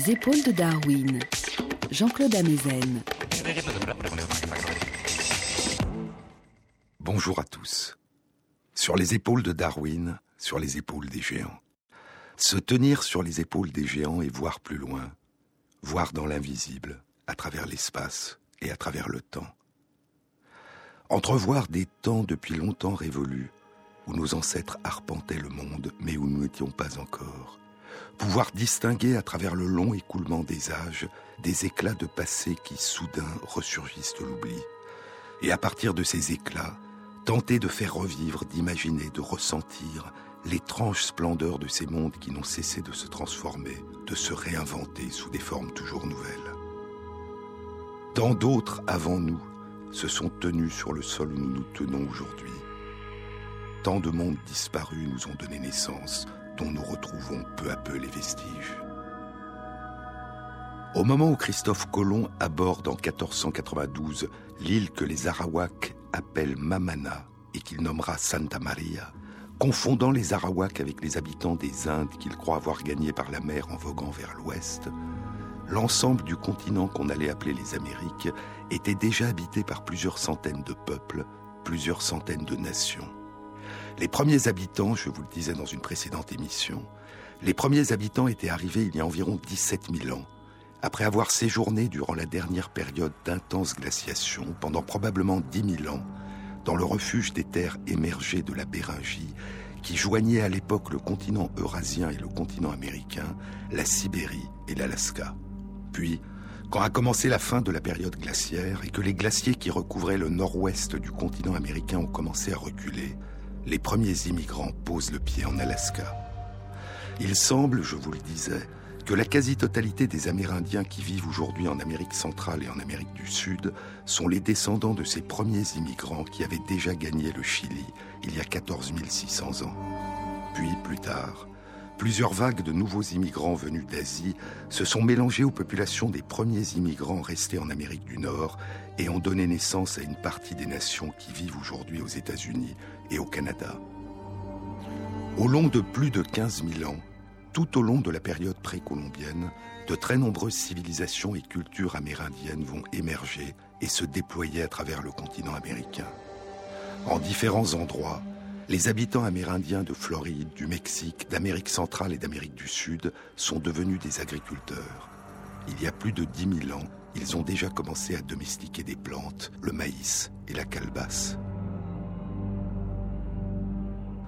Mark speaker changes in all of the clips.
Speaker 1: Les épaules de Darwin, Jean-Claude Amezen.
Speaker 2: Bonjour à tous. Sur les épaules de Darwin, sur les épaules des géants. Se tenir sur les épaules des géants et voir plus loin, voir dans l'invisible, à travers l'espace et à travers le temps. Entrevoir des temps depuis longtemps révolus, où nos ancêtres arpentaient le monde, mais où nous n'étions pas encore. Pouvoir distinguer à travers le long écoulement des âges des éclats de passé qui soudain ressurgissent de l'oubli. Et à partir de ces éclats, tenter de faire revivre, d'imaginer, de ressentir l'étrange splendeur de ces mondes qui n'ont cessé de se transformer, de se réinventer sous des formes toujours nouvelles. Tant d'autres avant nous se sont tenus sur le sol où nous nous tenons aujourd'hui. Tant de mondes disparus nous ont donné naissance, dont nous retrouvons peu à peu les vestiges. Au moment où Christophe Colomb aborde en 1492 l'île que les Arawaks appellent Mamana et qu'il nommera Santa Maria, confondant les Arawaks avec les habitants des Indes qu'il croit avoir gagnés par la mer en voguant vers l'ouest, l'ensemble du continent qu'on allait appeler les Amériques était déjà habité par plusieurs centaines de peuples, plusieurs centaines de nations. Les premiers habitants, je vous le disais dans une précédente émission, les premiers habitants étaient arrivés il y a environ 17 000 ans, après avoir séjourné durant la dernière période d'intense glaciation, pendant probablement 10 000 ans, dans le refuge des terres émergées de la Béringie, qui joignait à l'époque le continent eurasien et le continent américain, la Sibérie et l'Alaska. Puis, quand a commencé la fin de la période glaciaire et que les glaciers qui recouvraient le nord-ouest du continent américain ont commencé à reculer, les premiers immigrants posent le pied en Alaska. Il semble, je vous le disais, que la quasi-totalité des Amérindiens qui vivent aujourd'hui en Amérique centrale et en Amérique du Sud sont les descendants de ces premiers immigrants qui avaient déjà gagné le Chili il y a 14 600 ans. Puis, plus tard, plusieurs vagues de nouveaux immigrants venus d'Asie se sont mélangés aux populations des premiers immigrants restés en Amérique du Nord et ont donné naissance à une partie des nations qui vivent aujourd'hui aux États-Unis et au Canada. Au long de plus de 15 000 ans, tout au long de la période précolombienne, de très nombreuses civilisations et cultures amérindiennes vont émerger et se déployer à travers le continent américain. En différents endroits, les habitants amérindiens de Floride, du Mexique, d'Amérique centrale et d'Amérique du Sud sont devenus des agriculteurs. Il y a plus de 10 000 ans, ils ont déjà commencé à domestiquer des plantes, le maïs et la calebasse.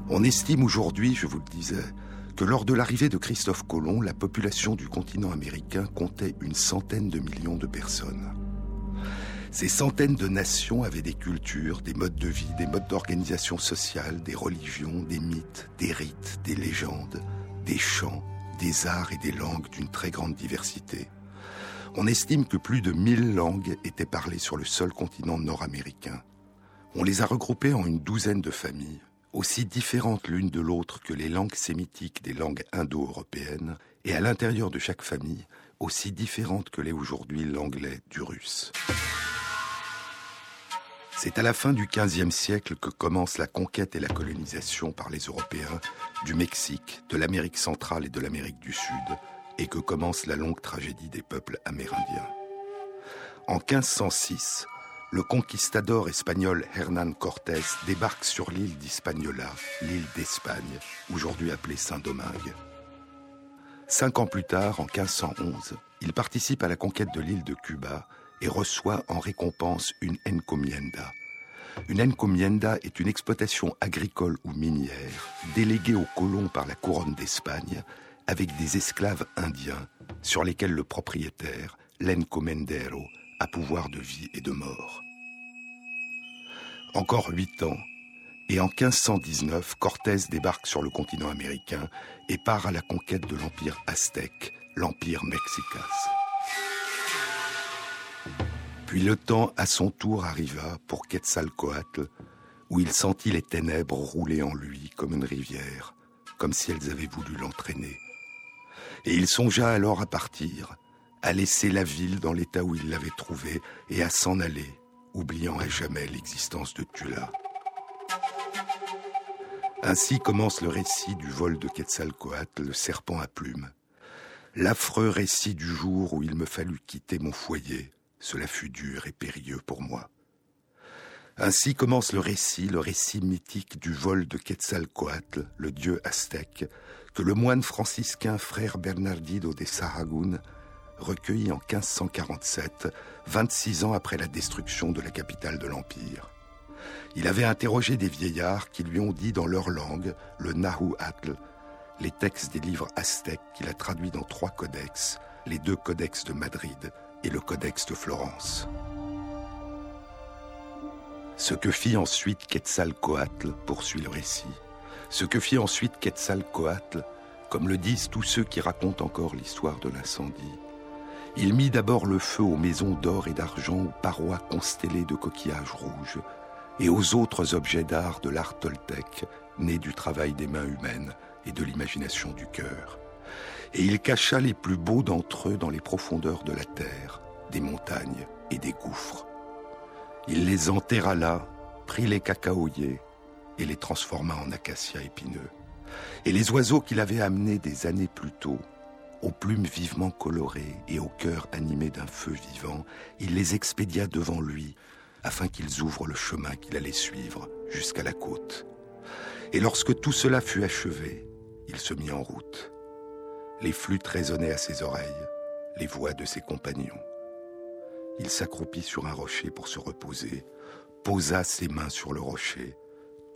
Speaker 2: On estime aujourd'hui, je vous le disais, que lors de l'arrivée de Christophe Colomb, la population du continent américain comptait une centaine de millions de personnes. Ces centaines de nations avaient des cultures, des modes de vie, des modes d'organisation sociale, des religions, des mythes, des rites, des légendes, des chants, des arts et des langues d'une très grande diversité. On estime que plus de 1000 langues étaient parlées sur le seul continent nord-américain. On les a regroupées en une douzaine de familles, aussi différentes l'une de l'autre que les langues sémitiques des langues indo-européennes, et à l'intérieur de chaque famille, aussi différentes que l'est aujourd'hui l'anglais du russe. C'est à la fin du XVe siècle que commence la conquête et la colonisation par les Européens du Mexique, de l'Amérique centrale et de l'Amérique du Sud, et que commence la longue tragédie des peuples amérindiens. En 1506, le conquistador espagnol Hernán Cortés débarque sur l'île d'Hispaniola, l'île d'Espagne, aujourd'hui appelée Saint-Domingue. Cinq ans plus tard, en 1511, il participe à la conquête de l'île de Cuba et reçoit en récompense une encomienda. Une encomienda est une exploitation agricole ou minière déléguée aux colons par la couronne d'Espagne avec des esclaves indiens sur lesquels le propriétaire, l'encomendero, pouvoir de vie et de mort. Encore huit ans, et en 1519, Cortés débarque sur le continent américain et part à la conquête de l'empire aztèque, l'empire mexicas. Puis le temps à son tour arriva pour Quetzalcoatl, où il sentit les ténèbres rouler en lui comme une rivière, comme si elles avaient voulu l'entraîner. Et il songea alors à partir, à laisser la ville dans l'état où il l'avait trouvée et à s'en aller, oubliant à jamais l'existence de Tula. Ainsi commence le récit du vol de Quetzalcoatl, le serpent à plumes. L'affreux récit du jour où il me fallut quitter mon foyer, cela fut dur et périlleux pour moi. Ainsi commence le récit, le récit mythique du vol de Quetzalcoatl, le dieu aztèque, que le moine franciscain frère Bernardino de Sahagún recueillit en 1547, 26 ans après la destruction de la capitale de l'Empire. Il avait interrogé des vieillards qui lui ont dit dans leur langue, le Nahuatl, les textes des livres aztèques qu'il a traduits dans trois codex, les deux codex de Madrid et le codex de Florence. Ce que fit ensuite Quetzalcoatl, poursuit le récit, ce que fit ensuite Quetzalcoatl, comme le disent tous ceux qui racontent encore l'histoire de l'incendie, il mit d'abord le feu aux maisons d'or et d'argent, aux parois constellées de coquillages rouges, et aux autres objets d'art de l'art toltèque, nés du travail des mains humaines et de l'imagination du cœur. Et il cacha les plus beaux d'entre eux dans les profondeurs de la terre, des montagnes et des gouffres. Il les enterra là, prit les cacaoyers et les transforma en acacias épineux. Et les oiseaux qu'il avait amenés des années plus tôt, aux plumes vivement colorées et au cœur animé d'un feu vivant, il les expédia devant lui, afin qu'ils ouvrent le chemin qu'il allait suivre jusqu'à la côte. Et lorsque tout cela fut achevé, il se mit en route. Les flûtes résonnaient à ses oreilles, les voix de ses compagnons. Il s'accroupit sur un rocher pour se reposer, posa ses mains sur le rocher,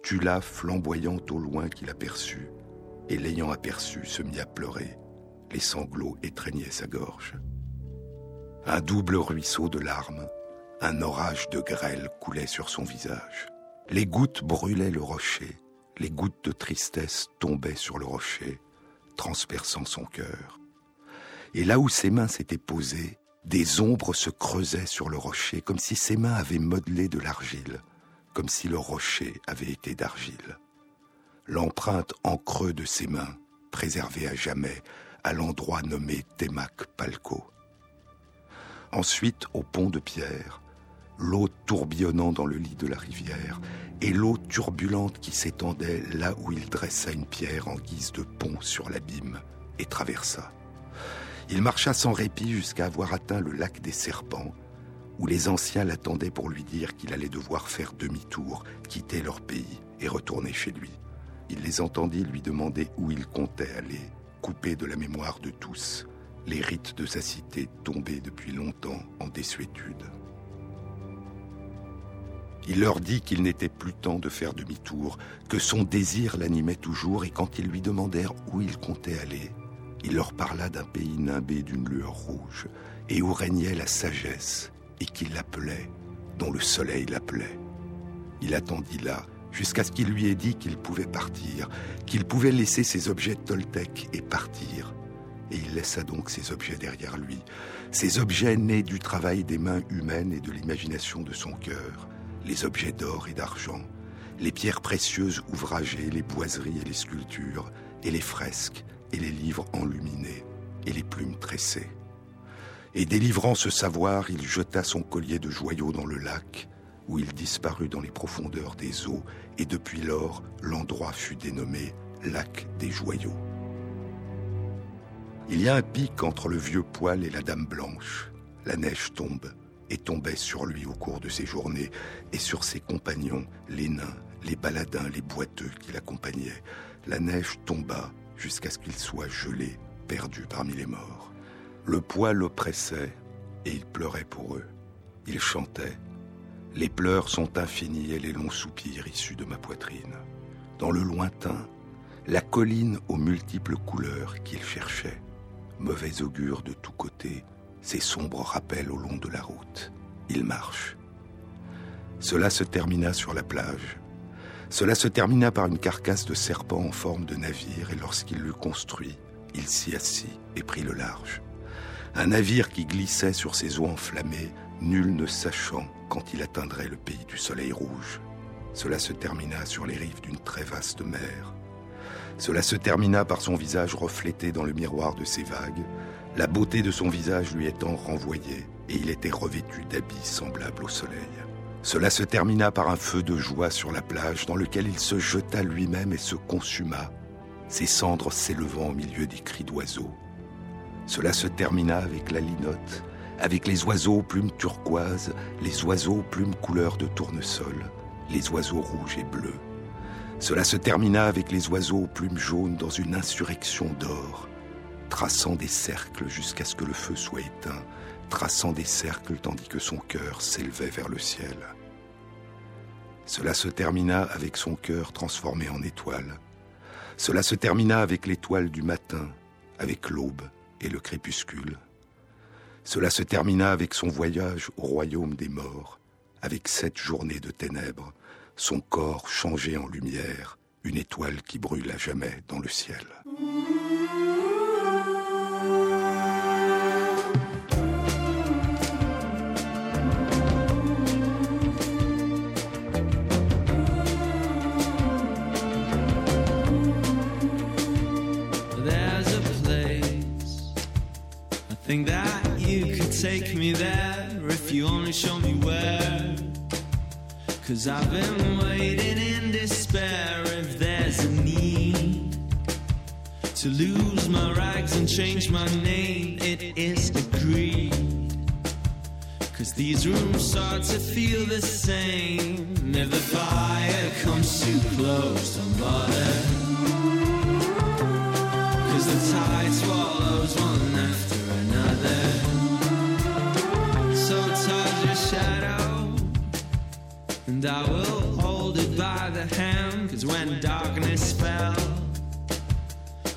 Speaker 2: tula flamboyant au loin qu'il aperçut, et l'ayant aperçu se mit à pleurer. Les sanglots étreignaient sa gorge. Un double ruisseau de larmes, un orage de grêle coulait sur son visage. Les gouttes brûlaient le rocher, les gouttes de tristesse tombaient sur le rocher, transperçant son cœur. Et là où ses mains s'étaient posées, des ombres se creusaient sur le rocher, comme si ses mains avaient modelé de l'argile, comme si le rocher avait été d'argile. L'empreinte en creux de ses mains, préservée à jamais, à l'endroit nommé Temac Palco. Ensuite, au pont de pierre, l'eau tourbillonnant dans le lit de la rivière, et l'eau turbulente qui s'étendait là où il dressa une pierre en guise de pont sur l'abîme, et traversa. Il marcha sans répit jusqu'à avoir atteint le lac des serpents, où les anciens l'attendaient pour lui dire qu'il allait devoir faire demi-tour, quitter leur pays et retourner chez lui. Il les entendit lui demander où il comptait aller, coupé de la mémoire de tous, les rites de sa cité tombés depuis longtemps en désuétude. Il leur dit qu'il n'était plus temps de faire demi-tour, que son désir l'animait toujours, et quand ils lui demandèrent où il comptait aller, il leur parla d'un pays nimbé d'une lueur rouge, et où régnait la sagesse, et qu'il l'appelait, dont le soleil l'appelait. Il attendit là, jusqu'à ce qu'il lui ait dit qu'il pouvait partir, qu'il pouvait laisser ses objets toltèques et partir. Et il laissa donc ses objets derrière lui, ces objets nés du travail des mains humaines et de l'imagination de son cœur, les objets d'or et d'argent, les pierres précieuses ouvragées, les boiseries et les sculptures, et les fresques, et les livres enluminés, et les plumes tressées. Et délivrant ce savoir, il jeta son collier de joyaux dans le lac, où il disparut dans les profondeurs des eaux, et depuis lors, l'endroit fut dénommé lac des joyaux. Il y a un pic entre le vieux poil et la dame blanche. La neige tombe et tombait sur lui au cours de ses journées, et sur ses compagnons, les nains, les baladins, les boiteux qui l'accompagnaient. La neige tomba jusqu'à ce qu'il soit gelé, perdu parmi les morts. Le poil l'oppressait et il pleurait pour eux. Il chantait. Les pleurs sont infinis et les longs soupirs issus de ma poitrine. Dans le lointain, la colline aux multiples couleurs qu'il cherchait, mauvais augure de tous côtés, ses sombres rappels au long de la route. Il marche. Cela se termina sur la plage. Cela se termina par une carcasse de serpent en forme de navire, et lorsqu'il l'eut construit, il s'y assit et prit le large. Un navire qui glissait sur ses eaux enflammées, nul ne sachant quand il atteindrait le pays du soleil rouge. Cela se termina sur les rives d'une très vaste mer. Cela se termina par son visage reflété dans le miroir de ses vagues, la beauté de son visage lui étant renvoyée, et il était revêtu d'habits semblables au soleil. Cela se termina par un feu de joie sur la plage dans lequel il se jeta lui-même et se consuma, ses cendres s'élevant au milieu des cris d'oiseaux. Cela se termina avec la linotte, avec les oiseaux plumes turquoises, les oiseaux plumes couleur de tournesol, les oiseaux rouges et bleus. Cela se termina avec les oiseaux plumes jaunes dans une insurrection d'or, traçant des cercles jusqu'à ce que le feu soit éteint, traçant des cercles tandis que son cœur s'élevait vers le ciel. Cela se termina avec son cœur transformé en étoile. Cela se termina avec l'étoile du matin, avec l'aube et le crépuscule. Cela se termina avec son voyage au royaume des morts, avec sept journées de ténèbres, son corps changé en lumière, une étoile qui brûle à jamais dans le ciel.
Speaker 3: Take me there if you only show me where. Cause I've been waiting in despair if there's a need to lose my rags and change my name. It is agreed. Cause these rooms start to feel the same. If the fire comes too close, bother. Cause the tide swallows one after another. Shadow, and I will hold it by the hand. Cause when darkness fell,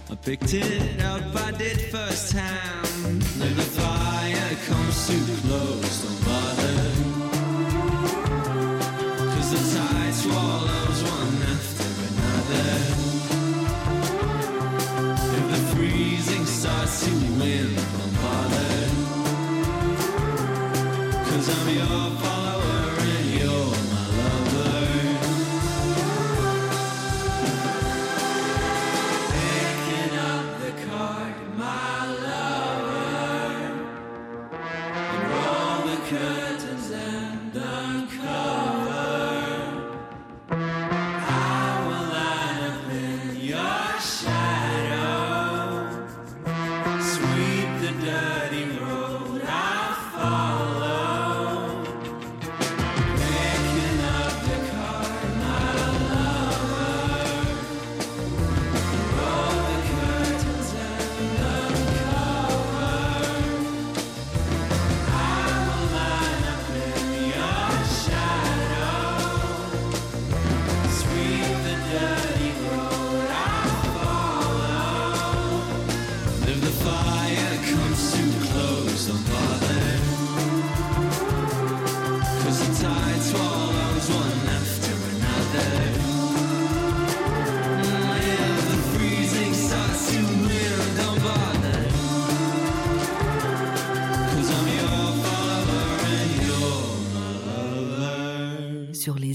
Speaker 3: I picked it up, I did firsthand. If the fire comes too close, don't bother. Cause the tide swallows one after another. If the freezing starts to win, Cause I'm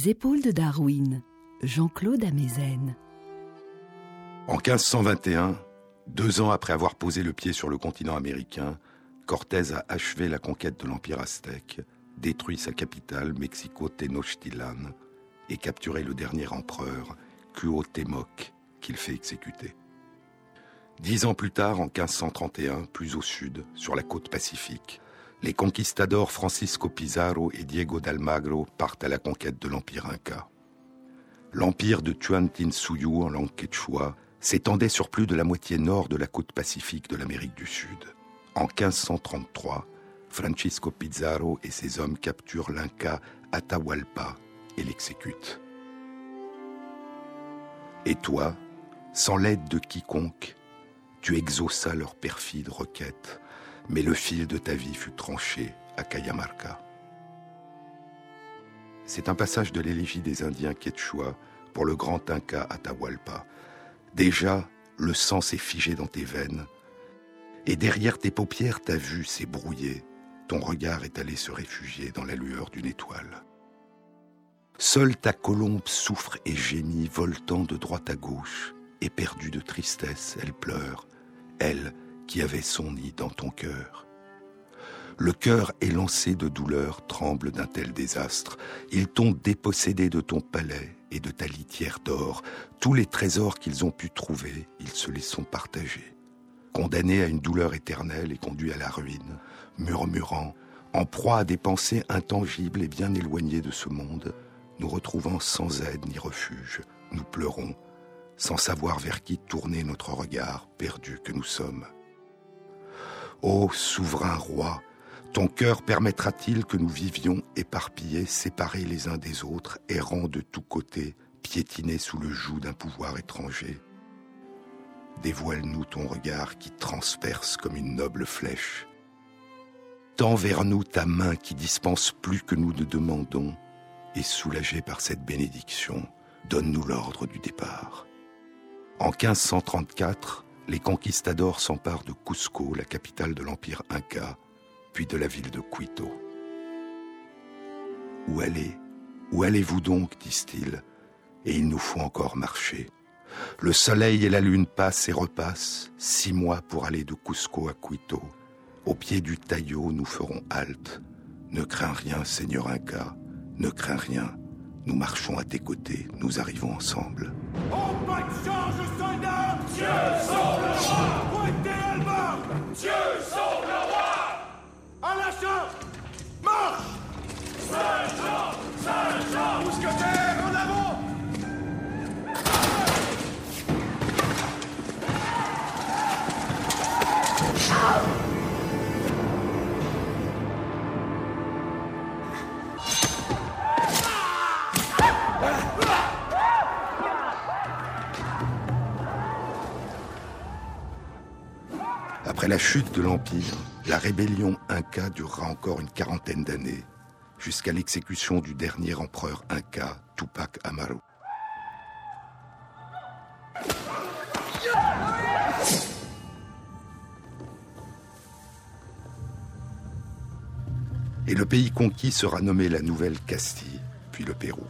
Speaker 1: les épaules de Darwin, Jean-Claude Amezen.
Speaker 2: En 1521, deux ans après avoir posé le pied sur le continent américain, Cortés a achevé la conquête de l'Empire aztèque, détruit sa capitale, Mexico Tenochtitlan, et capturé le dernier empereur, Cuauhtémoc, qu'il fait exécuter. Dix ans plus tard, en 1531, plus au sud, sur la côte pacifique, les conquistadors Francisco Pizarro et Diego d'Almagro partent à la conquête de l'Empire Inca. L'empire de Tuantinsuyu en langue quechua s'étendait sur plus de la moitié nord de la côte pacifique de l'Amérique du Sud. En 1533, Francisco Pizarro et ses hommes capturent l'Inca Atahualpa et l'exécutent. Et toi, sans l'aide de quiconque, tu exauças leur perfide requête, mais le fil de ta vie fut tranché à Cayamarca. C'est un passage de l'élégie des Indiens quechua pour le grand Inca Atahualpa. Déjà, le sang s'est figé dans tes veines, et derrière tes paupières ta vue s'est brouillée, ton regard est allé se réfugier dans la lueur d'une étoile. Seule ta colombe souffre et gémit, voltant de droite à gauche, éperdue de tristesse, elle pleure, elle qui avait son nid dans ton cœur. Le cœur élancé de douleur tremble d'un tel désastre. Ils t'ont dépossédé de ton palais et de ta litière d'or. Tous les trésors qu'ils ont pu trouver, ils se les sont partagés. condamné à une douleur éternelle et conduit à la ruine, murmurant, en proie à des pensées intangibles et bien éloignées de ce monde, nous retrouvant sans aide ni refuge, nous pleurons, sans savoir vers qui tourner notre regard, perdu que nous sommes. Ô souverain roi, ton cœur permettra-t-il que nous vivions éparpillés, séparés les uns des autres, errants de tous côtés, piétinés sous le joug d'un pouvoir étranger? Dévoile-nous ton regard qui transperce comme une noble flèche. Tends vers nous ta main qui dispense plus que nous ne demandons, et soulagé par cette bénédiction, donne-nous l'ordre du départ. En 1534, les conquistadors s'emparent de Cusco, la capitale de l'empire inca, puis de la ville de Quito. Où allez Où allez-vous donc? disent-ils, et il nous faut encore marcher. Le soleil et la lune passent et repassent, six mois pour aller de Cusco à Quito. Au pied du taillot, nous ferons halte. Ne crains rien, Seigneur Inca, ne crains rien. Nous marchons à tes côtés, nous arrivons ensemble.
Speaker 4: Oh, Dieu sauve le roi Dieu sauve le roi À la charge Marche Saint-Jean Saint-Jean Mousquetaires, en avant
Speaker 2: Après la chute de l'Empire, la rébellion inca durera encore une quarantaine d'années, jusqu'à l'exécution du dernier empereur inca, Tupac Amaru. Et le pays conquis sera nommé la Nouvelle Castille, puis le Pérou.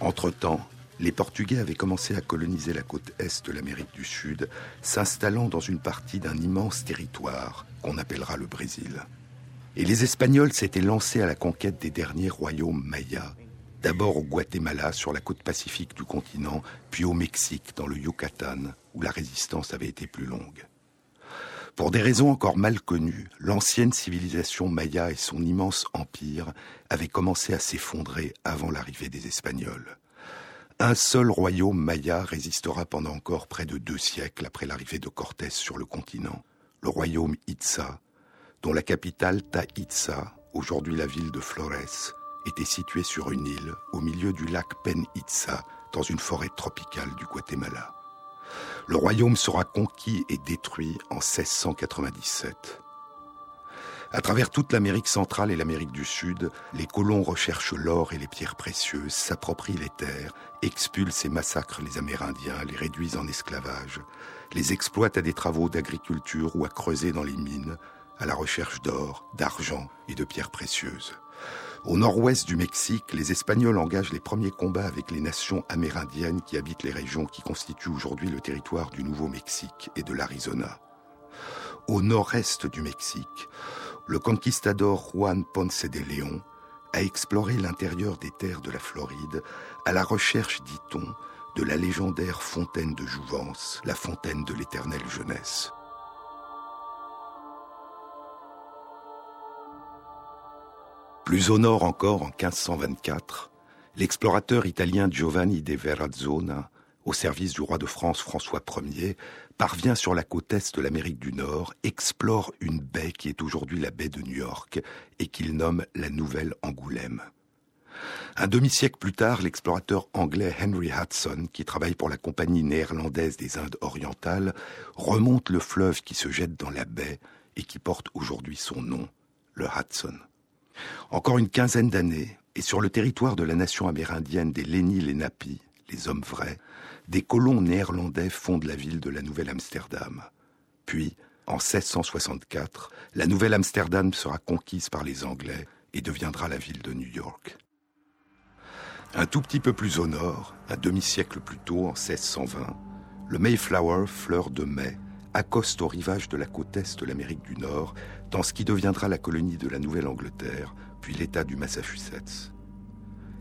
Speaker 2: Entre-temps, les Portugais avaient commencé à coloniser la côte est de l'Amérique du Sud, s'installant dans une partie d'un immense territoire qu'on appellera le Brésil. Et les Espagnols s'étaient lancés à la conquête des derniers royaumes mayas, d'abord au Guatemala sur la côte pacifique du continent, puis au Mexique dans le Yucatan, où la résistance avait été plus longue. Pour des raisons encore mal connues, l'ancienne civilisation maya et son immense empire avaient commencé à s'effondrer avant l'arrivée des Espagnols. Un seul royaume maya résistera pendant encore près de deux siècles après l'arrivée de Cortés sur le continent, le royaume Itza, dont la capitale Ta Itza, aujourd'hui la ville de Flores, était située sur une île au milieu du lac Pen Itza, dans une forêt tropicale du Guatemala. Le royaume sera conquis et détruit en 1697. À travers toute l'Amérique centrale et l'Amérique du Sud, les colons recherchent l'or et les pierres précieuses, s'approprient les terres, expulsent et massacrent les Amérindiens, les réduisent en esclavage, les exploitent à des travaux d'agriculture ou à creuser dans les mines, à la recherche d'or, d'argent et de pierres précieuses. Au nord-ouest du Mexique, les Espagnols engagent les premiers combats avec les nations amérindiennes qui habitent les régions qui constituent aujourd'hui le territoire du Nouveau-Mexique et de l'Arizona. Au nord-est du Mexique, le conquistador Juan Ponce de León a exploré l'intérieur des terres de la Floride à la recherche, dit-on, de la légendaire fontaine de Jouvence, la fontaine de l'éternelle jeunesse. Plus au nord encore, en 1524, l'explorateur italien Giovanni de Verrazzona, au service du roi de France François Ier, parvient sur la côte est de l'Amérique du Nord, explore une baie qui est aujourd'hui la baie de New York et qu'il nomme la Nouvelle Angoulême. Un demi-siècle plus tard, l'explorateur anglais Henry Hudson, qui travaille pour la Compagnie néerlandaise des Indes orientales, remonte le fleuve qui se jette dans la baie et qui porte aujourd'hui son nom, le Hudson. Encore une quinzaine d'années, et sur le territoire de la nation amérindienne des Léni-les-Napi, les hommes vrais, des colons néerlandais fondent la ville de la Nouvelle-Amsterdam. Puis, en 1664, la Nouvelle-Amsterdam sera conquise par les Anglais et deviendra la ville de New York. Un tout petit peu plus au nord, un demi-siècle plus tôt, en 1620, le Mayflower, fleur de mai, accoste au rivage de la côte est de l'Amérique du Nord dans ce qui deviendra la colonie de la Nouvelle-Angleterre, puis l'État du Massachusetts.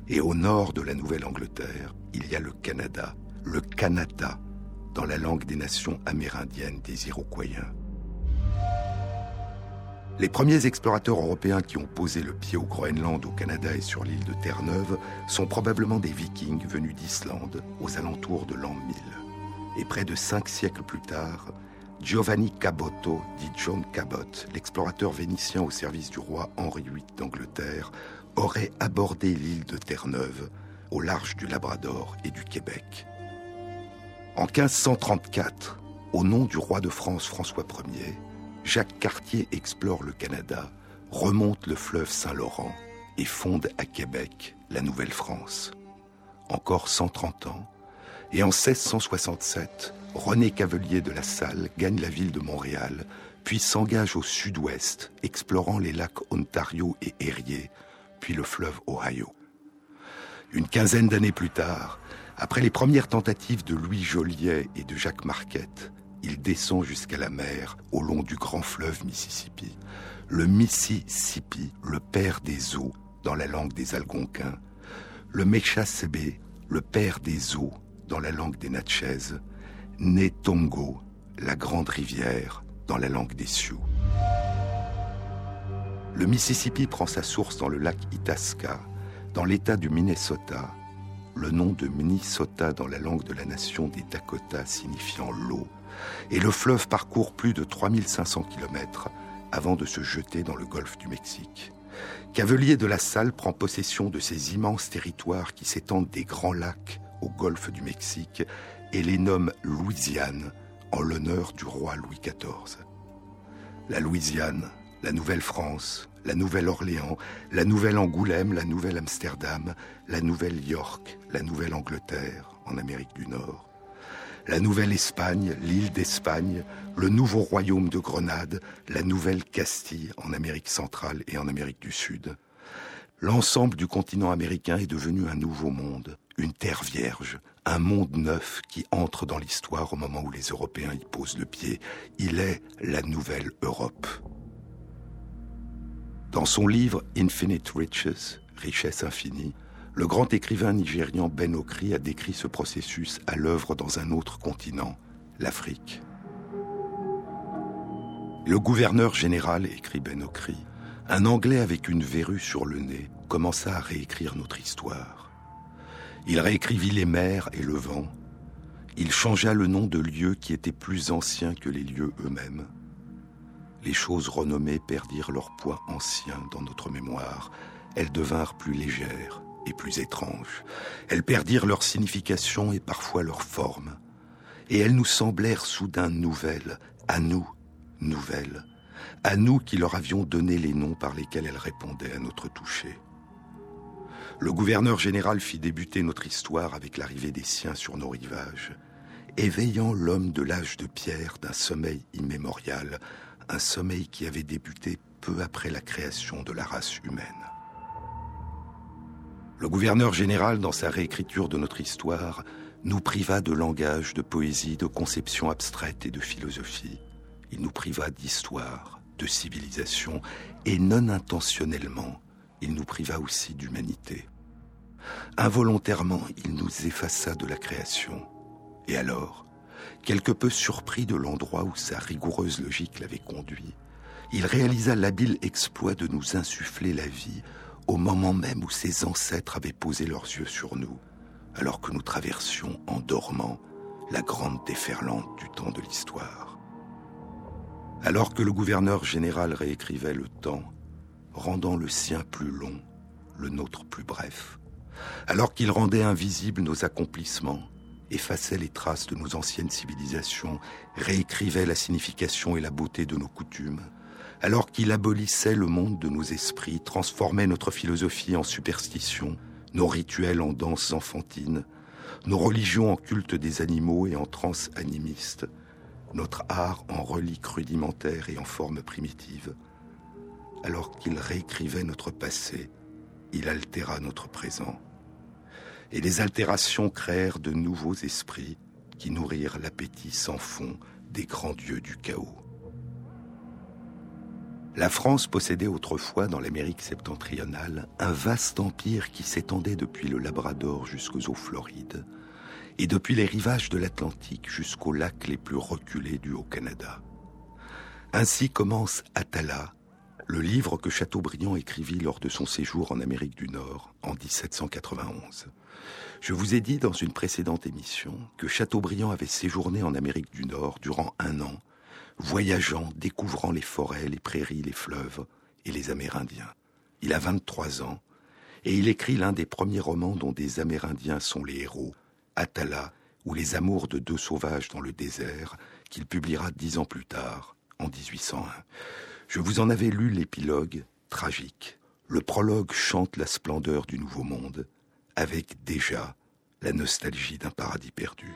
Speaker 2: Et au nord de la Nouvelle-Angleterre, il y a le Canada, le Canada, dans la langue des nations amérindiennes des Iroquois. Les premiers explorateurs européens qui ont posé le pied au Groenland, au Canada et sur l'île de Terre-Neuve sont probablement des vikings venus d'Islande aux alentours de l'an 1000. Et près de cinq siècles plus tard, Giovanni Caboto, dit John Cabot, l'explorateur vénitien au service du roi Henri VIII d'Angleterre, aurait abordé l'île de Terre-Neuve au large du Labrador et du Québec. En 1534, au nom du roi de France François Ier, Jacques Cartier explore le Canada, remonte le fleuve Saint-Laurent et fonde à Québec la Nouvelle-France. Encore 130 ans, et en 1667, René Cavelier de la Salle gagne la ville de Montréal, puis s'engage au sud-ouest, explorant les lacs Ontario et Erie, puis le fleuve Ohio. Une quinzaine d'années plus tard, après les premières tentatives de Louis Joliet et de Jacques Marquette, il descend jusqu'à la mer au long du grand fleuve Mississippi. Le Mississippi, le père des eaux, dans la langue des Algonquins. Le Mechasebe, le père des eaux, dans la langue des Natchez. Netongo, la grande rivière, dans la langue des Sioux. Le Mississippi prend sa source dans le lac Itasca, dans l'état du Minnesota, le nom de Minnesota dans la langue de la nation des Dakota signifiant l'eau, et le fleuve parcourt plus de 3500 km avant de se jeter dans le golfe du Mexique. Cavelier de la Salle prend possession de ces immenses territoires qui s'étendent des grands lacs au golfe du Mexique et les nomme Louisiane en l'honneur du roi Louis XIV. La Louisiane, la Nouvelle-France, la Nouvelle-Orléans, la Nouvelle-Angoulême, la Nouvelle-Amsterdam, la Nouvelle-York, la Nouvelle-Angleterre en Amérique du Nord, la Nouvelle-Espagne, l'île d'Espagne, le nouveau royaume de Grenade, la Nouvelle-Castille en Amérique centrale et en Amérique du Sud. L'ensemble du continent américain est devenu un nouveau monde, une terre vierge, un monde neuf qui entre dans l'histoire au moment où les Européens y posent le pied. Il est la nouvelle Europe. Dans son livre Infinite Riches, Richesse infinie, le grand écrivain nigérian Ben Okri a décrit ce processus à l'œuvre dans un autre continent, l'Afrique. Le gouverneur général, écrit Ben Okri, un Anglais avec une verrue sur le nez, commença à réécrire notre histoire. Il réécrivit les mers et le vent. Il changea le nom de lieux qui étaient plus anciens que les lieux eux-mêmes. Les choses renommées perdirent leur poids ancien dans notre mémoire. Elles devinrent plus légères, et plus étranges. Elles perdirent leur signification et parfois leur forme. Et elles nous semblèrent soudain nouvelles, à nous, nouvelles, à nous qui leur avions donné les noms par lesquels elles répondaient à notre toucher. Le gouverneur général fit débuter notre histoire avec l'arrivée des siens sur nos rivages, éveillant l'homme de l'âge de pierre d'un sommeil immémorial, un sommeil qui avait débuté peu après la création de la race humaine. Le gouverneur général, dans sa réécriture de notre histoire, nous priva de langage, de poésie, de conception abstraite et de philosophie. Il nous priva d'histoire, de civilisation, et non intentionnellement, il nous priva aussi d'humanité. Involontairement, il nous effaça de la création. Et alors, quelque peu surpris de l'endroit où sa rigoureuse logique l'avait conduit, il réalisa l'habile exploit de nous insuffler la vie au moment même où ses ancêtres avaient posé leurs yeux sur nous, alors que nous traversions en dormant la grande déferlante du temps de l'histoire. Alors que le gouverneur général réécrivait le temps, rendant le sien plus long, le nôtre plus bref, alors qu'il rendait invisibles nos accomplissements, effaçait les traces de nos anciennes civilisations, réécrivait la signification et la beauté de nos coutumes, alors qu'il abolissait le monde de nos esprits, transformait notre philosophie en superstition, nos rituels en danses enfantines, nos religions en culte des animaux et en transe animiste, notre art en reliques rudimentaires et en formes primitives. Alors qu'il réécrivait notre passé, il altéra notre présent. Et les altérations créèrent de nouveaux esprits qui nourrirent l'appétit sans fond des grands dieux du chaos. La France possédait autrefois dans l'Amérique septentrionale un vaste empire qui s'étendait depuis le Labrador jusqu'aux eaux Florides. et depuis les rivages de l'Atlantique jusqu'aux lacs les plus reculés du Haut-Canada. Ainsi commence Atala, le livre que Chateaubriand écrivit lors de son séjour en Amérique du Nord en 1791. Je vous ai dit dans une précédente émission que Chateaubriand avait séjourné en Amérique du Nord durant un an, voyageant, découvrant les forêts, les prairies, les fleuves et les Amérindiens. Il a 23 ans et il écrit l'un des premiers romans dont des Amérindiens sont les héros, Atala ou Les amours de deux sauvages dans le désert, qu'il publiera dix ans plus tard, en 1801. Je vous en avais lu l'épilogue, tragique. Le prologue chante la splendeur du nouveau monde, avec déjà la nostalgie d'un paradis perdu.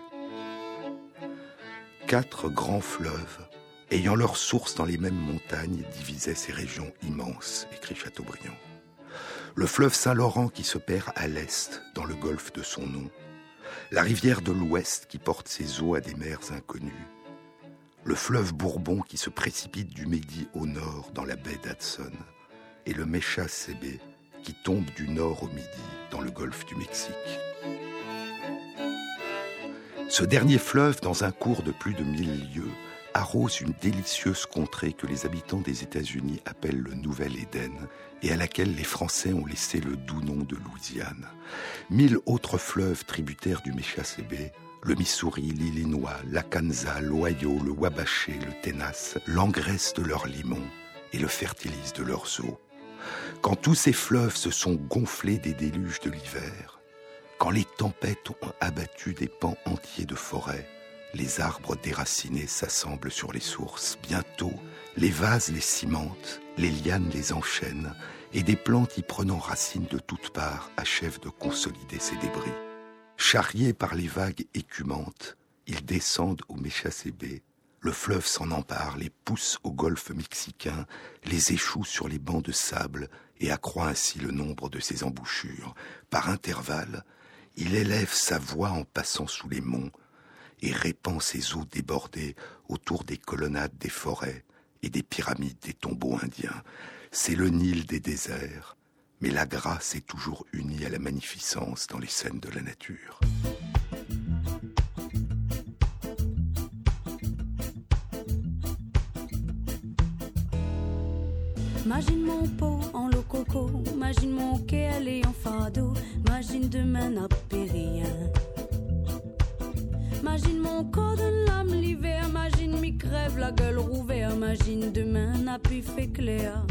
Speaker 2: Quatre grands fleuves, ayant leur source dans les mêmes montagnes, divisaient ces régions immenses, écrit Chateaubriand. Le fleuve Saint-Laurent qui se perd à l'est, dans le golfe de son nom, la rivière de l'ouest qui porte ses eaux à des mers inconnues, le fleuve Bourbon qui se précipite du Midi au nord dans la baie d'Hudson, et le Mecha Sebe qui tombe du nord au midi dans le golfe du Mexique. Ce dernier fleuve, dans un cours de plus de mille lieues, arrose une délicieuse contrée que les habitants des États-Unis appellent le Nouvel Éden et à laquelle les Français ont laissé le doux nom de Louisiane. Mille autres fleuves tributaires du Méchassébé, le Missouri, l'Illinois, l'Akansa, l'Ohio, le Wabaché, le Ténas, l'engraissent de leurs limons et le fertilisent de leurs eaux. Quand tous ces fleuves se sont gonflés des déluges de l'hiver, quand les tempêtes ont abattu des pans entiers de forêt, les arbres déracinés s'assemblent sur les sources. Bientôt, les vases les cimentent, les lianes les enchaînent, et des plantes y prenant racine de toutes parts achèvent de consolider ces débris. Charriés par les vagues écumantes, ils descendent au Méchassébé. Le fleuve s'en empare, les pousse au golfe mexicain, les échoue sur les bancs de sable et accroît ainsi le nombre de ses embouchures. Par intervalles, il élève sa voix en passant sous les monts, et répand ses eaux débordées autour des colonnades des forêts et des pyramides des tombeaux indiens. C'est le Nil des déserts, mais la grâce est toujours unie à la magnificence dans les scènes de la nature.
Speaker 5: Imagine mon pot en lococo, imagine mon quai allé en fado, imagine demain n'a rien. Imagine mon corps de lame l'hiver, imagine mi crève la gueule rouverte, imagine demain n'a plus fait clair.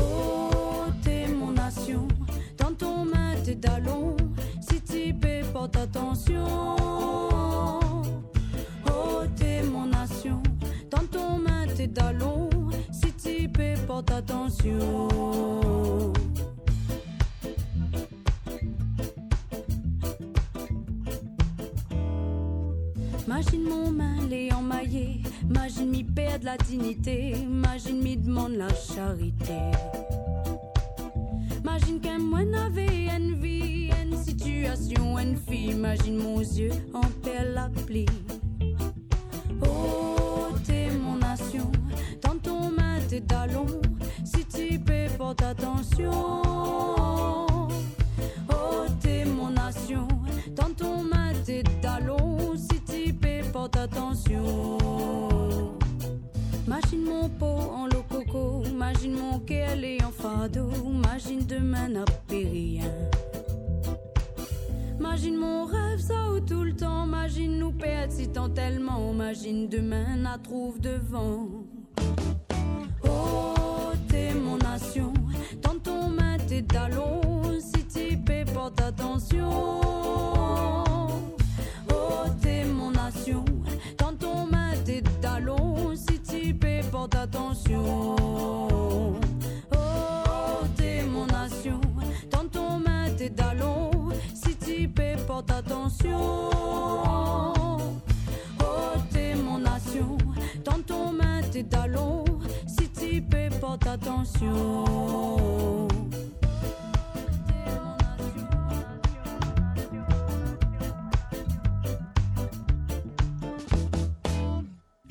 Speaker 5: Oh, nation, dans ton main tes dallons, si tu peux porte attention. Oh, t'es mon nation, dans ton main tes dallons, si tu peux porte attention. Imagine mon main les emmaillé, imagine mi perdre la dignité, imagine mi demande la charité. Imagine qu'un moi n'avait une vie, une situation, une fille, imagine mon yeux en perd la pli. Oh, t'es mon nation, dans ton main tes dallons, si tu peux porte attention. Oh, t'es mon nation, dans ton main tes dallons, si tu peux porte attention. Imagine mon pot en imagine mon qu'elle est en fado, imagine demain n'a plus rien. Imagine mon rêve, ça ou tout le temps, imagine nous perdre si tant tellement, imagine demain n'a trouve devant. Oh, t'es mon nation, dans ton main tes dallons, si tu peux porte attention. Oh, t'es mon nation, dans ton main tes dallons, si tu peux porte attention.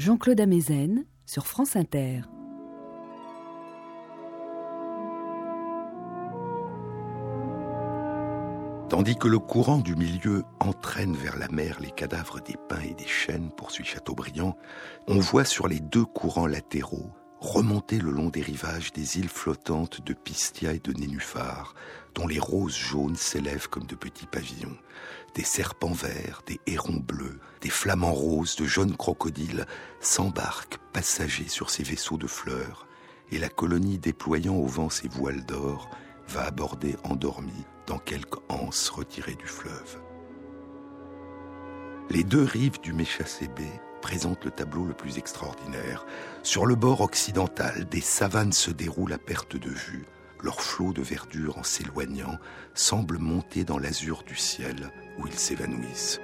Speaker 1: Jean-Claude Amezen sur France Inter.
Speaker 2: Tandis que le courant du milieu entraîne vers la mer les cadavres des pins et des chênes, poursuit Chateaubriand, on voit sur les deux courants latéraux remonter le long des rivages des îles flottantes de Pistia et de Nénuphar, dont les roses jaunes s'élèvent comme de petits pavillons. Des serpents verts, des hérons bleus, des flamants roses, de jeunes crocodiles s'embarquent passagers sur ces vaisseaux de fleurs, et la colonie déployant au vent ses voiles d'or va aborder endormie dans quelque anse retirée du fleuve. Les deux rives du Méchassébé présentent le tableau le plus extraordinaire. Sur le bord occidental, des savanes se déroulent à perte de vue. Leur flot de verdure, en s'éloignant, semble monter dans l'azur du ciel où ils s'évanouissent.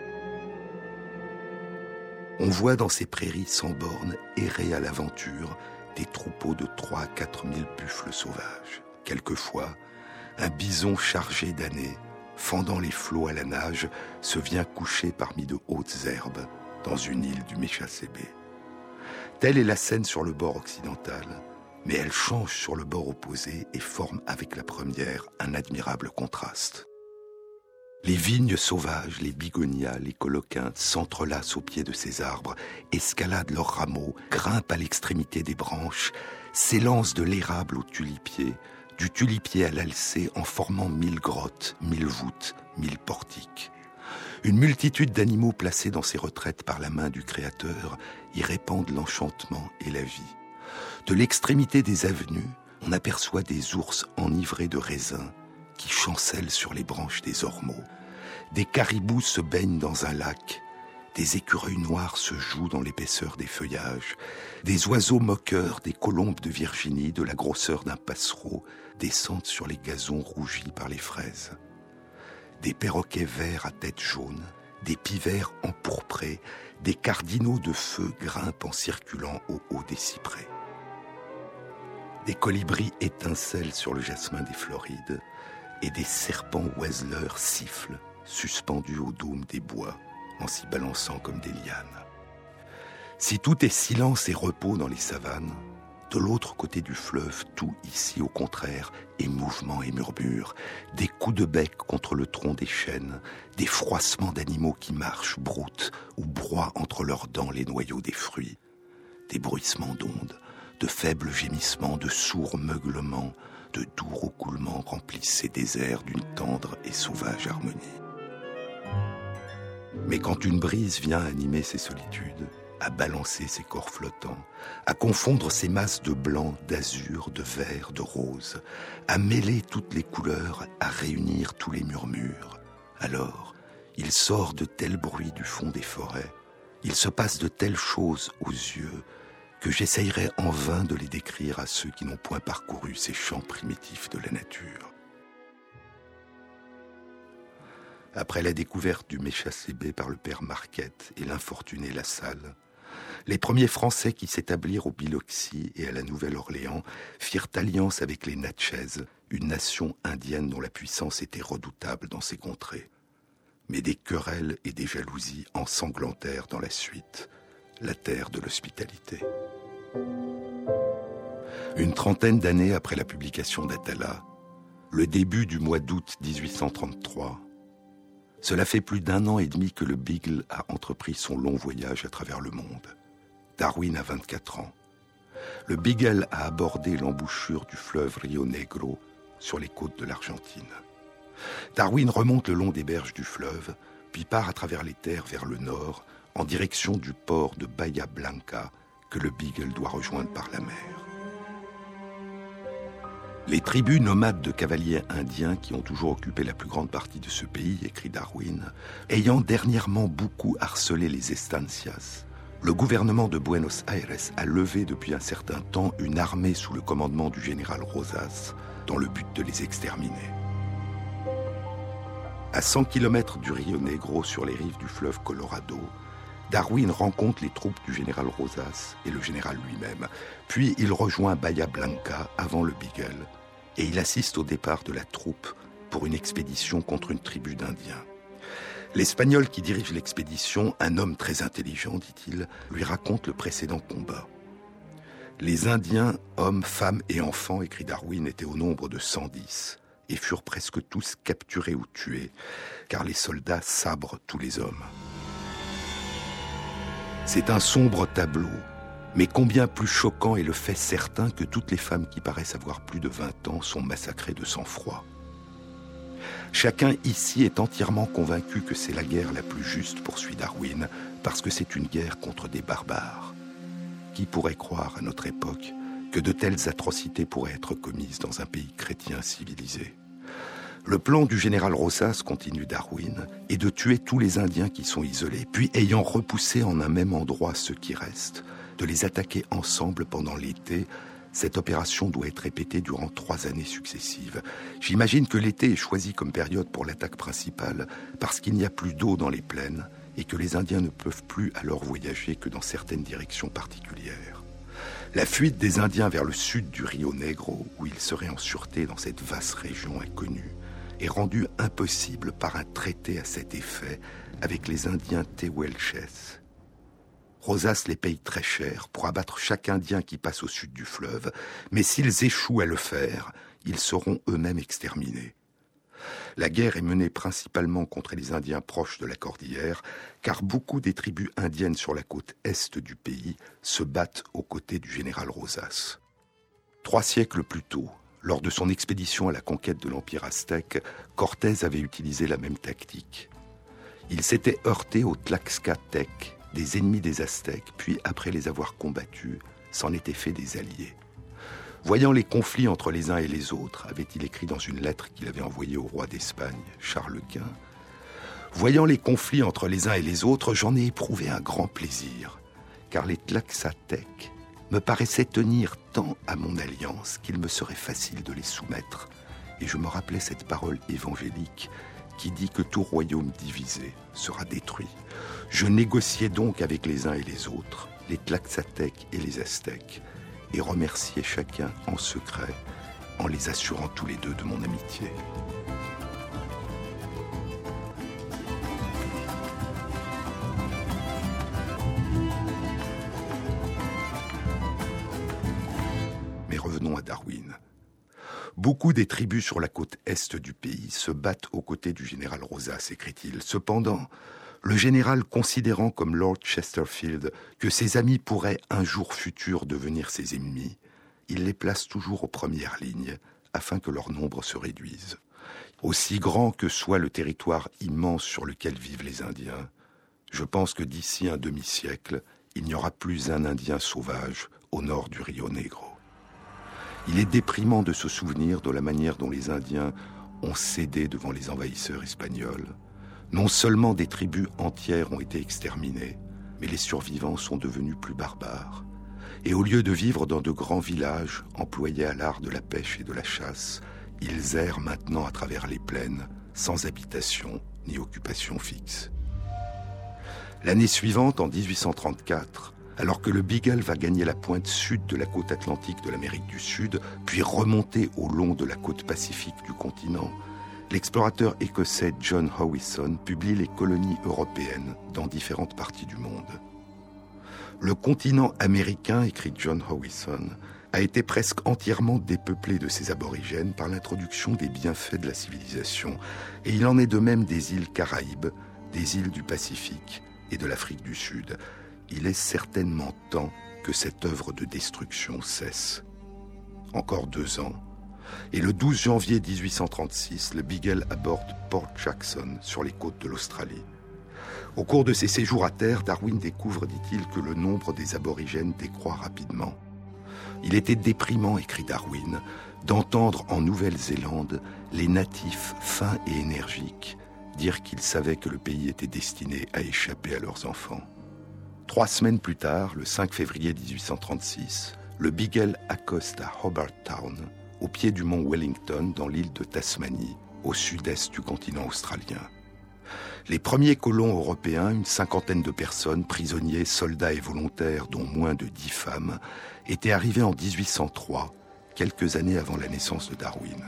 Speaker 2: On voit dans ces prairies sans bornes errer à l'aventure des troupeaux de 3 à 4 000 buffles sauvages. Quelquefois, un bison chargé d'années, fendant les flots à la nage, se vient coucher parmi de hautes herbes dans une île du Méchassébé. Telle est la scène sur le bord occidental, mais elle change sur le bord opposé et forme avec la première un admirable contraste. Les vignes sauvages, les bigonias, les coloquintes s'entrelacent au pied de ces arbres, escaladent leurs rameaux, grimpent à l'extrémité des branches, s'élancent de l'érable au tulipier, du tulipier à l'alcé en formant mille grottes, mille voûtes, mille portiques. Une multitude d'animaux placés dans ces retraites par la main du Créateur y répandent l'enchantement et la vie. De l'extrémité des avenues, on aperçoit des ours enivrés de raisins qui chancellent sur les branches des ormeaux. Des caribous se baignent dans un lac. Des écureuils noirs se jouent dans l'épaisseur des feuillages. Des oiseaux moqueurs, des colombes de Virginie, de la grosseur d'un passereau, descendent sur les gazons rougis par les fraises. Des perroquets verts à tête jaune, des pivers empourprés, des cardinaux de feu grimpent en circulant au haut des cyprès. Des colibris étincellent sur le jasmin des Florides et des serpents oiseleurs sifflent, suspendus au dôme des bois, en s'y balançant comme des lianes. Si tout est silence et repos dans les savanes, de l'autre côté du fleuve, tout ici au contraire est mouvement et murmure, des coups de bec contre le tronc des chênes, des froissements d'animaux qui marchent, broutent ou broient entre leurs dents les noyaux des fruits, des bruissements d'ondes, de faibles gémissements, de sourds meuglements, de doux roucoulements remplissent ces déserts d'une tendre et sauvage harmonie. Mais quand une brise vient animer ces solitudes, à balancer ses corps flottants, à confondre ces masses de blanc, d'azur, de vert, de rose, à mêler toutes les couleurs, à réunir tous les murmures. Alors, il sort de tels bruits du fond des forêts, il se passe de telles choses aux yeux, que j'essayerai en vain de les décrire à ceux qui n'ont point parcouru ces champs primitifs de la nature. Après la découverte du Méchassébé par le père Marquette et l'infortuné Lassalle, les premiers Français qui s'établirent au Biloxi et à la Nouvelle-Orléans firent alliance avec les Natchez, une nation indienne dont la puissance était redoutable dans ces contrées. Mais des querelles et des jalousies ensanglantèrent dans la suite la terre de l'hospitalité. Une trentaine d'années après la publication d'Atala, le début du mois d'août 1833, cela fait plus d'un an et demi que le Beagle a entrepris son long voyage à travers le monde. Darwin a 24 ans. Le Beagle a abordé l'embouchure du fleuve Rio Negro sur les côtes de l'Argentine. Darwin remonte le long des berges du fleuve, puis part à travers les terres vers le nord, en direction du port de Bahia Blanca, que le Beagle doit rejoindre par la mer. Les tribus nomades de cavaliers indiens qui ont toujours occupé la plus grande partie de ce pays, écrit Darwin, ayant dernièrement beaucoup harcelé les estancias, le gouvernement de Buenos Aires a levé depuis un certain temps une armée sous le commandement du général Rosas dans le but de les exterminer. À 100 km du Rio Negro sur les rives du fleuve Colorado, Darwin rencontre les troupes du général Rosas et le général lui-même. Puis il rejoint Bahia Blanca avant le Beagle et il assiste au départ de la troupe pour une expédition contre une tribu d'Indiens. L'Espagnol qui dirige l'expédition, un homme très intelligent, dit-il, lui raconte le précédent combat. Les Indiens, hommes, femmes et enfants, écrit Darwin, étaient au nombre de 110, et furent presque tous capturés ou tués, car les soldats sabrent tous les hommes. C'est un sombre tableau, mais combien plus choquant est le fait certain que toutes les femmes qui paraissent avoir plus de 20 ans sont massacrées de sang-froid. Chacun ici est entièrement convaincu que c'est la guerre la plus juste, poursuit Darwin, parce que c'est une guerre contre des barbares. Qui pourrait croire à notre époque que de telles atrocités pourraient être commises dans un pays chrétien civilisé? Le plan du général Rosas, continue Darwin, est de tuer tous les Indiens qui sont isolés, puis ayant repoussé en un même endroit ceux qui restent, de les attaquer ensemble pendant l'été. Cette opération doit être répétée durant trois années successives. J'imagine que l'été est choisi comme période pour l'attaque principale parce qu'il n'y a plus d'eau dans les plaines et que les Indiens ne peuvent plus alors voyager que dans certaines directions particulières. La fuite des Indiens vers le sud du Rio Negro, où ils seraient en sûreté dans cette vaste région inconnue, est rendu impossible par un traité à cet effet avec les Indiens Tehuelches. Rosas les paye très cher pour abattre chaque Indien qui passe au sud du fleuve, mais s'ils échouent à le faire, ils seront eux-mêmes exterminés. La guerre est menée principalement contre les Indiens proches de la cordillère, car beaucoup des tribus indiennes sur la côte est du pays se battent aux côtés du général Rosas. Trois siècles plus tôt, lors de son expédition à la conquête de l'Empire aztèque, Cortés avait utilisé la même tactique. Il s'était heurté aux Tlaxcatèques, des ennemis des Aztèques, puis après les avoir combattus, s'en était fait des alliés. Voyant les conflits entre les uns et les autres, avait-il écrit dans une lettre qu'il avait envoyée au roi d'Espagne, Charles Quint, Voyant les conflits entre les uns et les autres, j'en ai éprouvé un grand plaisir, car les Tlaxatèques me paraissait tenir tant à mon alliance qu'il me serait facile de les soumettre. Et je me rappelais cette parole évangélique qui dit que tout royaume divisé sera détruit. Je négociais donc avec les uns et les autres, les Tlaxatèques et les Aztèques, et remerciais chacun en secret en les assurant tous les deux de mon amitié. Beaucoup des tribus sur la côte est du pays se battent aux côtés du général Rosas, écrit-il. Cependant, le général considérant comme Lord Chesterfield que ses amis pourraient un jour futur devenir ses ennemis, il les place toujours aux premières lignes afin que leur nombre se réduise. Aussi grand que soit le territoire immense sur lequel vivent les Indiens, je pense que d'ici un demi-siècle, il n'y aura plus un Indien sauvage au nord du Rio Negro. Il est déprimant de se souvenir de la manière dont les Indiens ont cédé devant les envahisseurs espagnols. Non seulement des tribus entières ont été exterminées, mais les survivants sont devenus plus barbares. Et au lieu de vivre dans de grands villages employés à l'art de la pêche et de la chasse, ils errent maintenant à travers les plaines, sans habitation ni occupation fixe. L'année suivante, en 1834, alors que le Beagle va gagner la pointe sud de la côte atlantique de l'Amérique du Sud, puis remonter au long de la côte pacifique du continent, l'explorateur écossais John Howison publie les colonies européennes dans différentes parties du monde. Le continent américain, écrit John Howison, a été presque entièrement dépeuplé de ses aborigènes par l'introduction des bienfaits de la civilisation, et il en est de même des îles Caraïbes, des îles du Pacifique et de l'Afrique du Sud, il est certainement temps que cette œuvre de destruction cesse. Encore deux ans, et le 12 janvier 1836, le Beagle aborde Port Jackson sur les côtes de l'Australie. Au cours de ses séjours à terre, Darwin découvre, dit-il, que le nombre des aborigènes décroît rapidement. Il était déprimant, écrit Darwin, d'entendre en Nouvelle-Zélande les natifs fins et énergiques dire qu'ils savaient que le pays était destiné à échapper à leurs enfants. Trois semaines plus tard, le 5 février 1836, le Beagle accoste à Hobart Town, au pied du mont Wellington, dans l'île de Tasmanie, au sud-est du continent australien. Les premiers colons européens, une cinquantaine de personnes, prisonniers, soldats et volontaires, dont moins de dix femmes, étaient arrivés en 1803, quelques années avant la naissance de Darwin.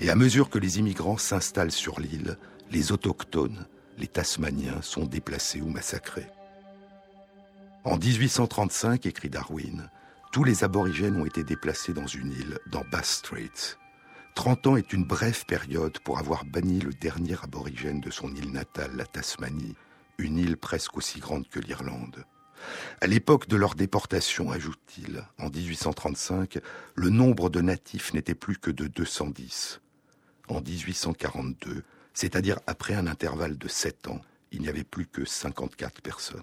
Speaker 2: Et à mesure que les immigrants s'installent sur l'île, les autochtones, les Tasmaniens, sont déplacés ou massacrés. En 1835, écrit Darwin, tous les aborigènes ont été déplacés dans une île, dans Bass Strait.
Speaker 6: 30 ans est une brève période pour avoir banni le dernier aborigène de son île natale, la Tasmanie, une île presque aussi grande que l'Irlande. À l'époque de leur déportation, ajoute-t-il, en 1835, le nombre de natifs n'était plus que de 210. En 1842, c'est-à-dire après un intervalle de 7 ans, il n'y avait plus que 54 personnes.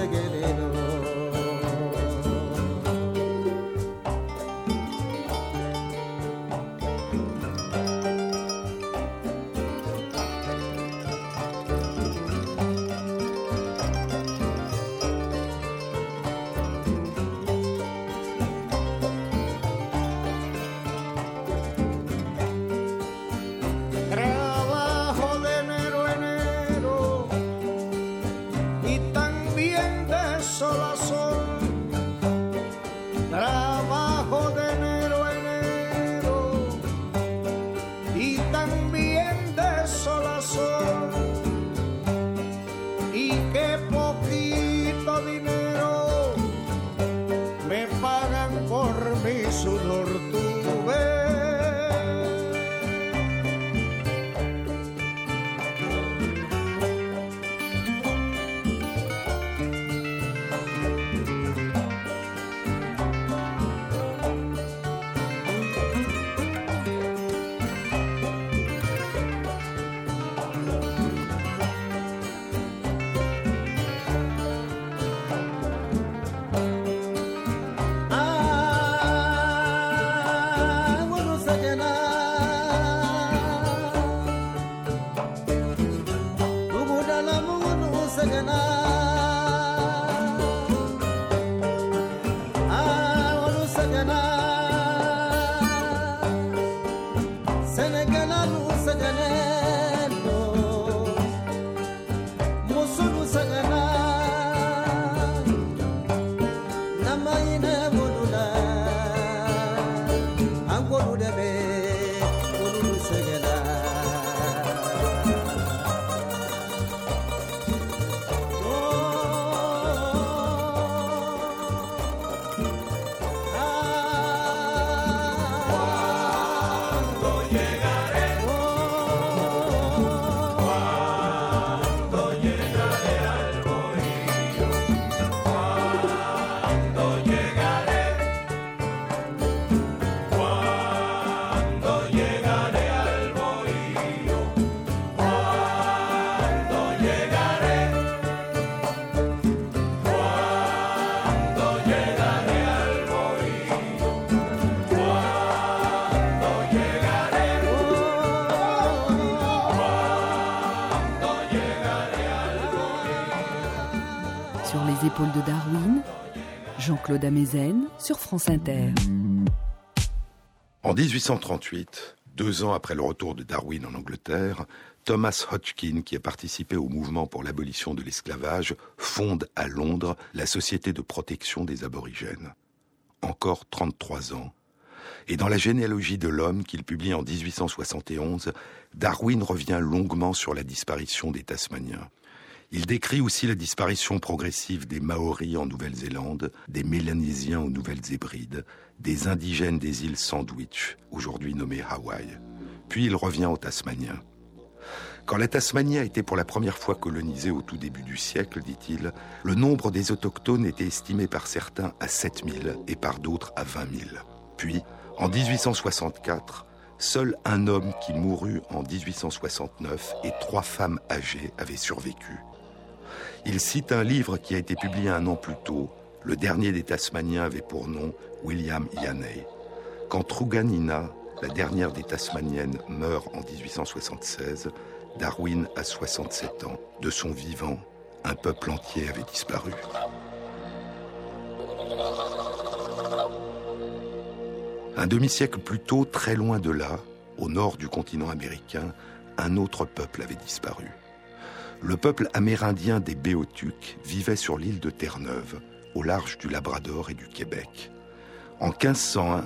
Speaker 1: again. Sur France Inter.
Speaker 2: En 1838, deux ans après le retour de Darwin en Angleterre, Thomas Hodgkin, qui a participé au mouvement pour l'abolition de l'esclavage, fonde à Londres la Société de protection des aborigènes. Encore 33 ans. Et dans la généalogie de l'homme qu'il publie en 1871, Darwin revient longuement sur la disparition des Tasmaniens. Il décrit aussi la disparition progressive des Maoris en Nouvelle-Zélande, des Mélanésiens aux Nouvelles-Hébrides, des indigènes des îles Sandwich, aujourd'hui nommées Hawaï. Puis il revient aux Tasmaniens. Quand la Tasmanie a été pour la première fois colonisée au tout début du siècle, dit-il, le nombre des autochtones était estimé par certains à 7000 et par d'autres à 20 000. Puis, en 1864, seul un homme qui mourut en 1869 et trois femmes âgées avaient survécu. Il cite un livre qui a été publié un an plus tôt. Le dernier des Tasmaniens avait pour nom William Yaney. Quand Truganina, la dernière des Tasmaniennes, meurt en 1876, Darwin a 67 ans. De son vivant, un peuple entier avait disparu. Un demi-siècle plus tôt, très loin de là, au nord du continent américain, un autre peuple avait disparu le peuple amérindien des Béotucs vivait sur l'île de Terre-Neuve, au large du Labrador et du Québec. En 1501,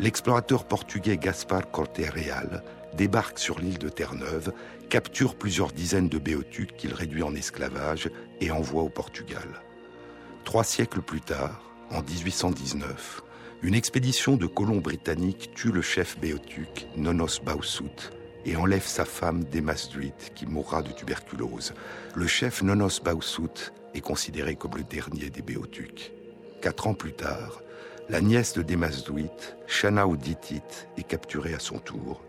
Speaker 2: l'explorateur portugais Gaspar Corte Real débarque sur l'île de Terre-Neuve, capture plusieurs dizaines de Béotucs qu'il réduit en esclavage et envoie au Portugal. Trois siècles plus tard, en 1819, une expédition de colons britanniques tue le chef Béotuc, Nonos Bausut, et enlève sa femme Demasduit, qui mourra de tuberculose. Le chef Nonos Bausut est considéré comme le dernier des Béotucs. Quatre ans plus tard, la nièce de Demasduit, Shana est capturée à son tour.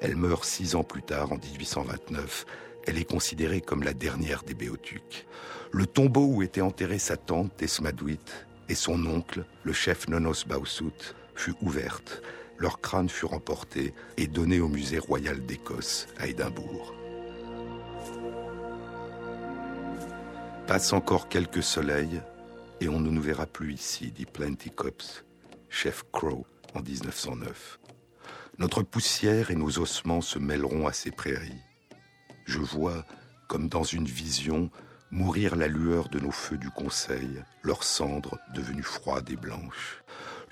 Speaker 2: Elle meurt six ans plus tard, en 1829. Elle est considérée comme la dernière des Béotucs. Le tombeau où était enterrée sa tante, Desmaduit, et son oncle, le chef Nonos Bausut, fut ouverte leurs crânes furent emportés et donnés au musée royal d'Écosse à Édimbourg. Passe encore quelques soleils et on ne nous verra plus ici, dit Plenty Cops, chef Crow, en 1909. Notre poussière et nos ossements se mêleront à ces prairies. Je vois, comme dans une vision, mourir la lueur de nos feux du conseil, leurs cendres devenues froides et blanches.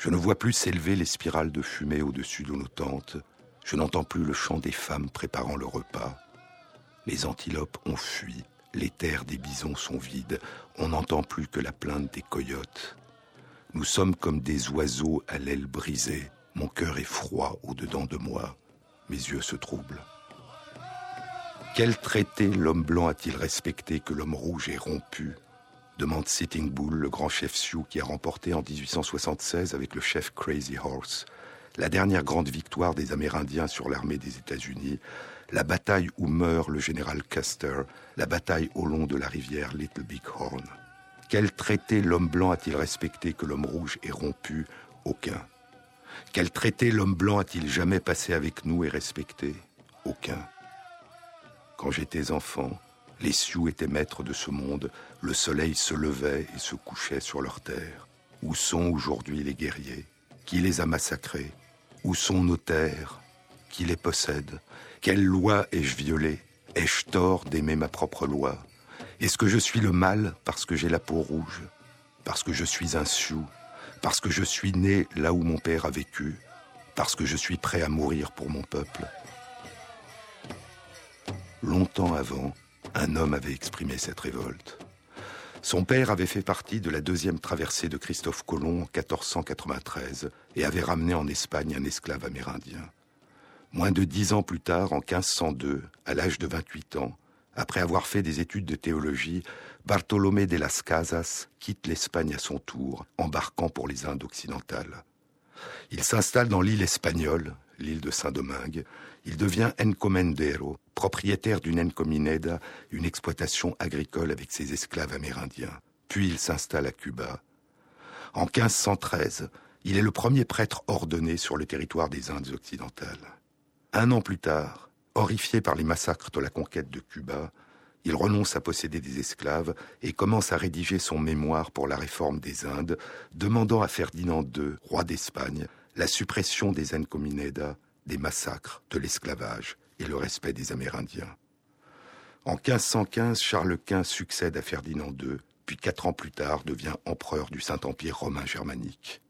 Speaker 2: Je ne vois plus s'élever les spirales de fumée au-dessus de nos tentes. Je n'entends plus le chant des femmes préparant le repas. Les antilopes ont fui. Les terres des bisons sont vides. On n'entend plus que la plainte des coyotes. Nous sommes comme des oiseaux à l'aile brisée. Mon cœur est froid au-dedans de moi. Mes yeux se troublent. Quel traité l'homme blanc a-t-il respecté que l'homme rouge ait rompu? Demande Sitting Bull, le grand chef Sioux qui a remporté en 1876 avec le chef Crazy Horse la dernière grande victoire des Amérindiens sur l'armée des États-Unis, la bataille où meurt le général Custer, la bataille au long de la rivière Little Big Horn. Quel traité l'homme blanc a-t-il respecté que l'homme rouge ait rompu? Aucun. Quel traité l'homme blanc a-t-il jamais passé avec nous et respecté? Aucun. Quand j'étais enfant, les Sioux étaient maîtres de ce monde, le soleil se levait et se couchait sur leur terre. Où sont aujourd'hui les guerriers Qui les a massacrés? Où sont nos terres Qui les possède Quelle loi ai-je violée? Ai-je tort d'aimer ma propre loi? Est-ce que je suis le mal parce que j'ai la peau rouge? Parce que je suis un Sioux? Parce que je suis né là où mon père a vécu? Parce que je suis prêt à mourir pour mon peuple? Longtemps avant, un homme avait exprimé cette révolte. Son père avait fait partie de la deuxième traversée de Christophe Colomb en 1493 et avait ramené en Espagne un esclave amérindien. Moins de dix ans plus tard, en 1502, à l'âge de 28 ans, après avoir fait des études de théologie, Bartolomé de las Casas quitte l'Espagne à son tour, embarquant pour les Indes occidentales. Il s'installe dans l'île espagnole, l'île de Saint-Domingue, il devient encomendero, propriétaire d'une encomineda, une exploitation agricole avec ses esclaves amérindiens. Puis il s'installe à Cuba. En 1513, il est le premier prêtre ordonné sur le territoire des Indes occidentales. Un an plus tard, horrifié par les massacres de la conquête de Cuba, Il renonce à posséder des esclaves et commence à rédiger son mémoire pour la réforme des Indes, demandant à Ferdinand II, roi d'Espagne, la suppression des encomineda, des massacres, de l'esclavage et le respect des Amérindiens. En 1515, Charles Quint succède à Ferdinand II, puis quatre ans plus tard devient empereur du Saint-Empire romain germanique.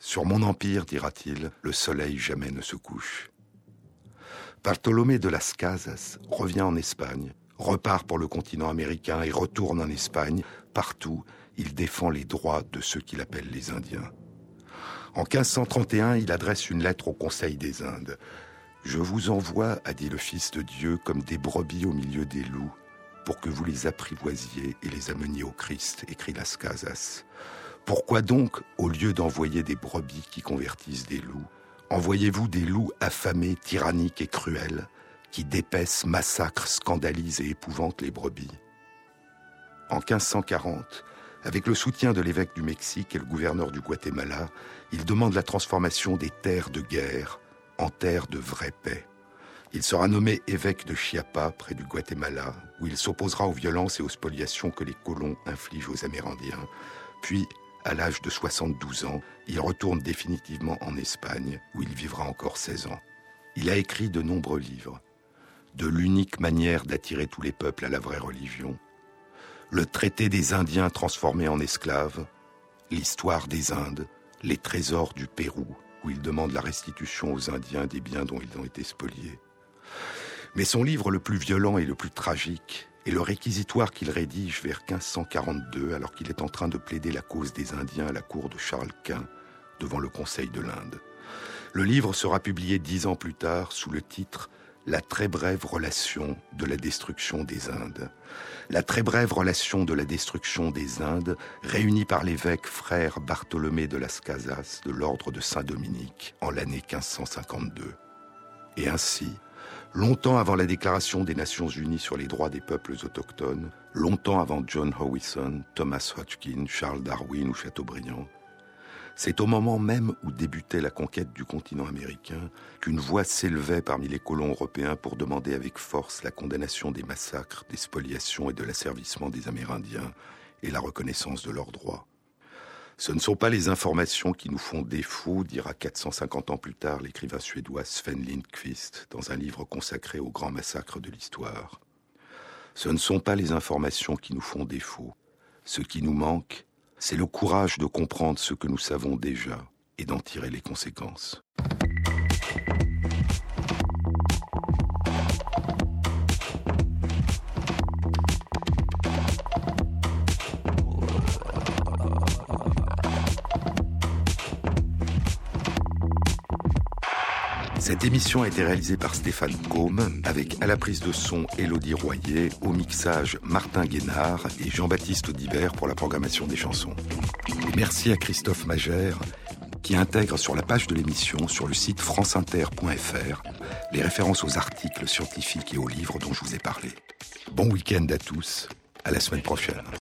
Speaker 2: Sur mon empire, dira-t-il, le soleil jamais ne se couche. Bartolomé de las Casas revient en Espagne, repart pour le continent américain et retourne en Espagne. Partout, il défend les droits de ceux qu'il appelle les Indiens. En 1531, il adresse une lettre au Conseil des Indes. Je vous envoie, a dit le Fils de Dieu, comme des brebis au milieu des loups, pour que vous les apprivoisiez et les ameniez au Christ, écrit Las Casas. Pourquoi donc, au lieu d'envoyer des brebis qui convertissent des loups, envoyez-vous des loups affamés, tyranniques et cruels, qui dépaissent, massacrent, scandalisent et épouvantent les brebis? En 1540, avec le soutien de l'évêque du Mexique et le gouverneur du Guatemala, il demande la transformation des terres de guerre en terres de vraie paix. Il sera nommé évêque de Chiapa, près du Guatemala, où il s'opposera aux violences et aux spoliations que les colons infligent aux Amérindiens. Puis, à l'âge de 72 ans, il retourne définitivement en Espagne, où il vivra encore 16 ans. Il a écrit de nombreux livres. De l'unique manière d'attirer tous les peuples à la vraie religion, le traité des Indiens transformés en esclaves, l'histoire des Indes, les trésors du Pérou, où il demande la restitution aux Indiens des biens dont ils ont été spoliés. Mais son livre le plus violent et le plus tragique est le réquisitoire qu'il rédige vers 1542 alors qu'il est en train de plaider la cause des Indiens à la cour de Charles Quint devant le Conseil de l'Inde. Le livre sera publié dix ans plus tard sous le titre La très brève relation de la destruction des Indes la très brève relation de la destruction des Indes, réunie par l'évêque frère Bartholomé de las Casas de l'ordre de Saint-Dominique en l'année 1552. Et ainsi, longtemps avant la déclaration des Nations Unies sur les droits des peuples autochtones, longtemps avant John Howison, Thomas Hodgkin, Charles Darwin ou Chateaubriand, c'est au moment même où débutait la conquête du continent américain qu'une voix s'élevait parmi les colons européens pour demander avec force la condamnation des massacres, des spoliations et de l'asservissement des Amérindiens et la reconnaissance de leurs droits. Ce ne sont pas les informations qui nous font défaut, dira 450 ans plus tard l'écrivain suédois Sven Lindqvist dans un livre consacré au grand massacre de l'histoire. Ce ne sont pas les informations qui nous font défaut. Ce qui nous manque, c'est le courage de comprendre ce que nous savons déjà et d'en tirer les conséquences. Cette émission a été réalisée par Stéphane Combe, avec à la prise de son Élodie Royer, au mixage Martin Guénard et Jean-Baptiste Audibert pour la programmation des chansons. Et merci à Christophe Magère, qui intègre sur la page de l'émission, sur le site franceinter.fr, les références aux articles scientifiques et aux livres dont je vous ai parlé. Bon week-end à tous, à la semaine prochaine.